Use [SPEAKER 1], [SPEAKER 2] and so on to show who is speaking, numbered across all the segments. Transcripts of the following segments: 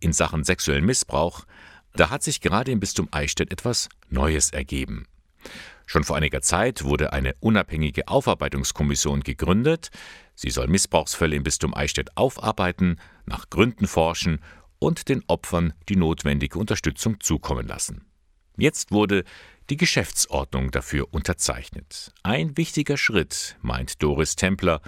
[SPEAKER 1] in Sachen sexuellen Missbrauch, da hat sich gerade im Bistum Eichstätt etwas Neues ergeben. Schon vor einiger Zeit wurde eine unabhängige Aufarbeitungskommission gegründet. Sie soll Missbrauchsfälle im Bistum Eichstätt aufarbeiten, nach Gründen forschen und den Opfern die notwendige Unterstützung zukommen lassen. Jetzt wurde die Geschäftsordnung dafür unterzeichnet. Ein wichtiger Schritt, meint Doris Templer.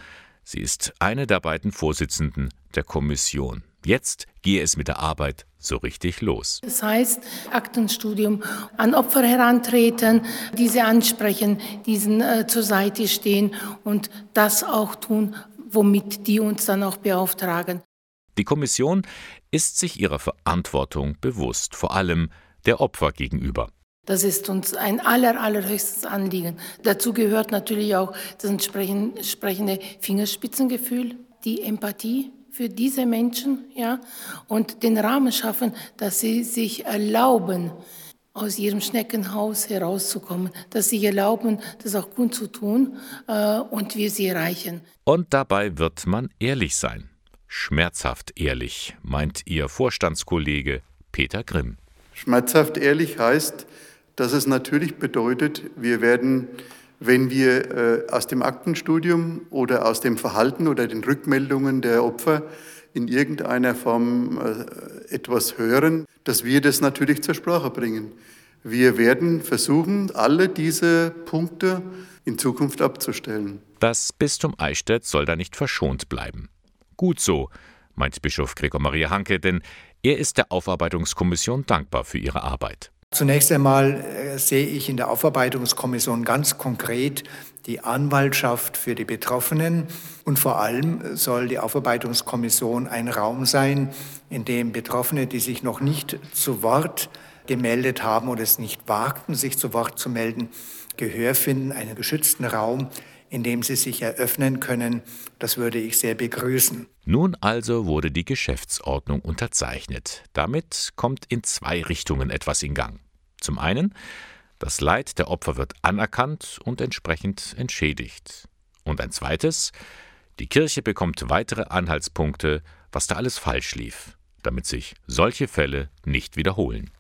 [SPEAKER 1] Sie ist eine der beiden Vorsitzenden der Kommission. Jetzt gehe es mit der Arbeit so richtig los.
[SPEAKER 2] Das heißt, Aktenstudium, an Opfer herantreten, diese ansprechen, diesen äh, zur Seite stehen und das auch tun, womit die uns dann auch beauftragen.
[SPEAKER 1] Die Kommission ist sich ihrer Verantwortung bewusst, vor allem der Opfer gegenüber.
[SPEAKER 2] Das ist uns ein aller, allerhöchstes Anliegen. Dazu gehört natürlich auch das entsprechende Fingerspitzengefühl, die Empathie, für diese Menschen ja, und den Rahmen schaffen, dass sie sich erlauben, aus ihrem Schneckenhaus herauszukommen, dass sie erlauben, das auch gut zu tun äh, und wir sie erreichen.
[SPEAKER 1] Und dabei wird man ehrlich sein. Schmerzhaft ehrlich, meint Ihr Vorstandskollege Peter Grimm.
[SPEAKER 3] Schmerzhaft ehrlich heißt, dass es natürlich bedeutet, wir werden wenn wir äh, aus dem Aktenstudium oder aus dem Verhalten oder den Rückmeldungen der Opfer in irgendeiner Form äh, etwas hören, dass wir das natürlich zur Sprache bringen. Wir werden versuchen, alle diese Punkte in Zukunft abzustellen.
[SPEAKER 1] Das Bistum Eichstätt soll da nicht verschont bleiben. Gut so, meint Bischof Gregor Maria Hanke, denn er ist der Aufarbeitungskommission dankbar für ihre Arbeit.
[SPEAKER 4] Zunächst einmal äh, sehe ich in der Aufarbeitungskommission ganz konkret die Anwaltschaft für die Betroffenen und vor allem soll die Aufarbeitungskommission ein Raum sein, in dem Betroffene, die sich noch nicht zu Wort gemeldet haben oder es nicht wagten, sich zu Wort zu melden, Gehör finden, einen geschützten Raum, in dem sie sich eröffnen können. Das würde ich sehr begrüßen.
[SPEAKER 1] Nun also wurde die Geschäftsordnung unterzeichnet. Damit kommt in zwei Richtungen etwas in Gang. Zum einen, das Leid der Opfer wird anerkannt und entsprechend entschädigt. Und ein zweites, die Kirche bekommt weitere Anhaltspunkte, was da alles falsch lief, damit sich solche Fälle nicht wiederholen.